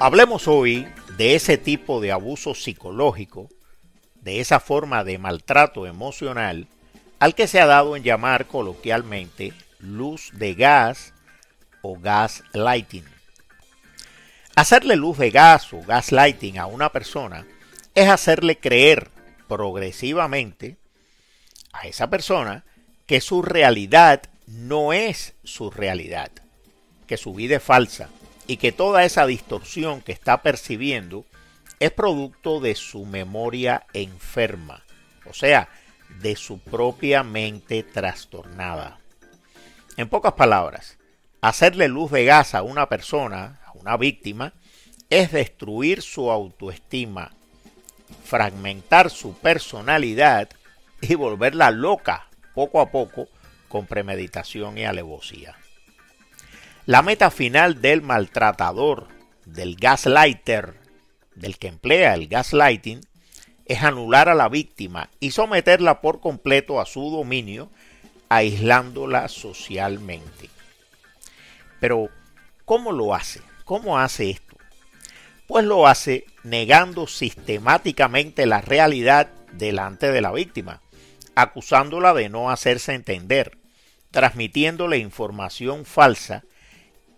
Hablemos hoy de ese tipo de abuso psicológico, de esa forma de maltrato emocional al que se ha dado en llamar coloquialmente luz de gas o gas lighting. Hacerle luz de gas o gas lighting a una persona es hacerle creer progresivamente a esa persona que su realidad no es su realidad, que su vida es falsa y que toda esa distorsión que está percibiendo es producto de su memoria enferma, o sea, de su propia mente trastornada. En pocas palabras, hacerle luz de gas a una persona, a una víctima, es destruir su autoestima, fragmentar su personalidad y volverla loca poco a poco con premeditación y alevosía. La meta final del maltratador, del gaslighter, del que emplea el gaslighting, es anular a la víctima y someterla por completo a su dominio, aislándola socialmente. Pero, ¿cómo lo hace? ¿Cómo hace esto? Pues lo hace negando sistemáticamente la realidad delante de la víctima, acusándola de no hacerse entender, transmitiéndole información falsa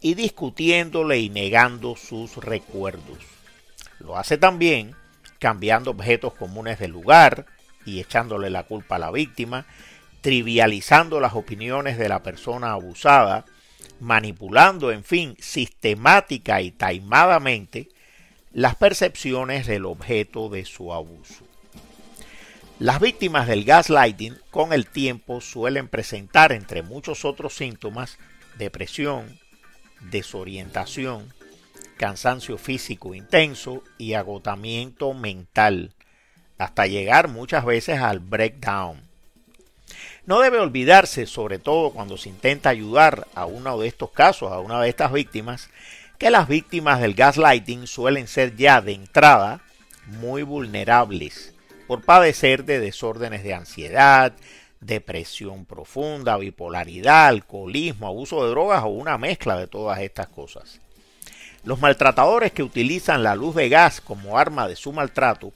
y discutiéndole y negando sus recuerdos. Lo hace también cambiando objetos comunes del lugar y echándole la culpa a la víctima, trivializando las opiniones de la persona abusada, manipulando, en fin, sistemática y taimadamente las percepciones del objeto de su abuso. Las víctimas del gaslighting con el tiempo suelen presentar, entre muchos otros síntomas, depresión, desorientación, cansancio físico intenso y agotamiento mental, hasta llegar muchas veces al breakdown. No debe olvidarse, sobre todo cuando se intenta ayudar a uno de estos casos, a una de estas víctimas, que las víctimas del gaslighting suelen ser ya de entrada muy vulnerables por padecer de desórdenes de ansiedad, depresión profunda, bipolaridad, alcoholismo, abuso de drogas o una mezcla de todas estas cosas. Los maltratadores que utilizan la luz de gas como arma de su maltrato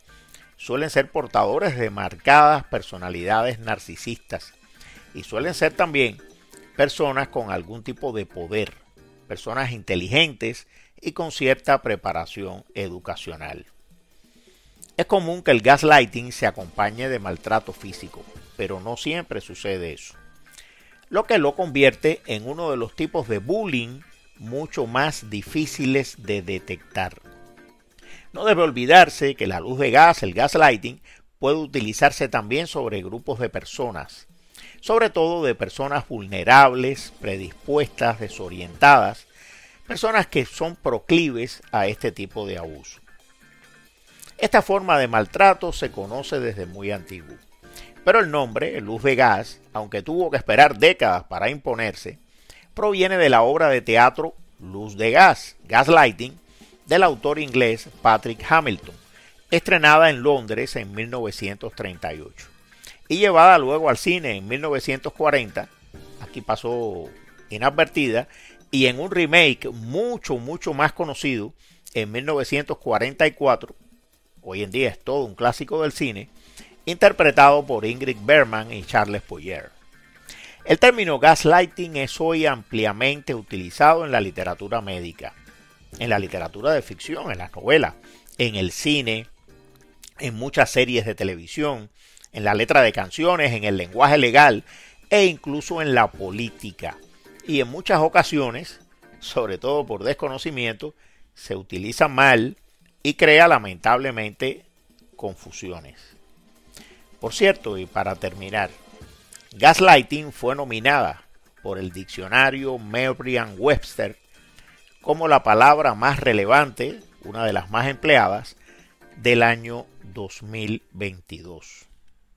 suelen ser portadores de marcadas personalidades narcisistas y suelen ser también personas con algún tipo de poder, personas inteligentes y con cierta preparación educacional. Es común que el gaslighting se acompañe de maltrato físico, pero no siempre sucede eso, lo que lo convierte en uno de los tipos de bullying mucho más difíciles de detectar. No debe olvidarse que la luz de gas, el gaslighting, puede utilizarse también sobre grupos de personas, sobre todo de personas vulnerables, predispuestas, desorientadas, personas que son proclives a este tipo de abuso. Esta forma de maltrato se conoce desde muy antiguo, pero el nombre, luz de gas, aunque tuvo que esperar décadas para imponerse, proviene de la obra de teatro Luz de Gas, Gaslighting, del autor inglés Patrick Hamilton, estrenada en Londres en 1938 y llevada luego al cine en 1940, aquí pasó inadvertida, y en un remake mucho, mucho más conocido en 1944, hoy en día es todo un clásico del cine, interpretado por Ingrid Bergman y Charles Boyer. El término gaslighting es hoy ampliamente utilizado en la literatura médica, en la literatura de ficción, en las novelas, en el cine, en muchas series de televisión, en la letra de canciones, en el lenguaje legal e incluso en la política. Y en muchas ocasiones, sobre todo por desconocimiento, se utiliza mal y crea lamentablemente confusiones. Por cierto, y para terminar, Gaslighting fue nominada por el diccionario Merriam-Webster como la palabra más relevante, una de las más empleadas, del año 2022.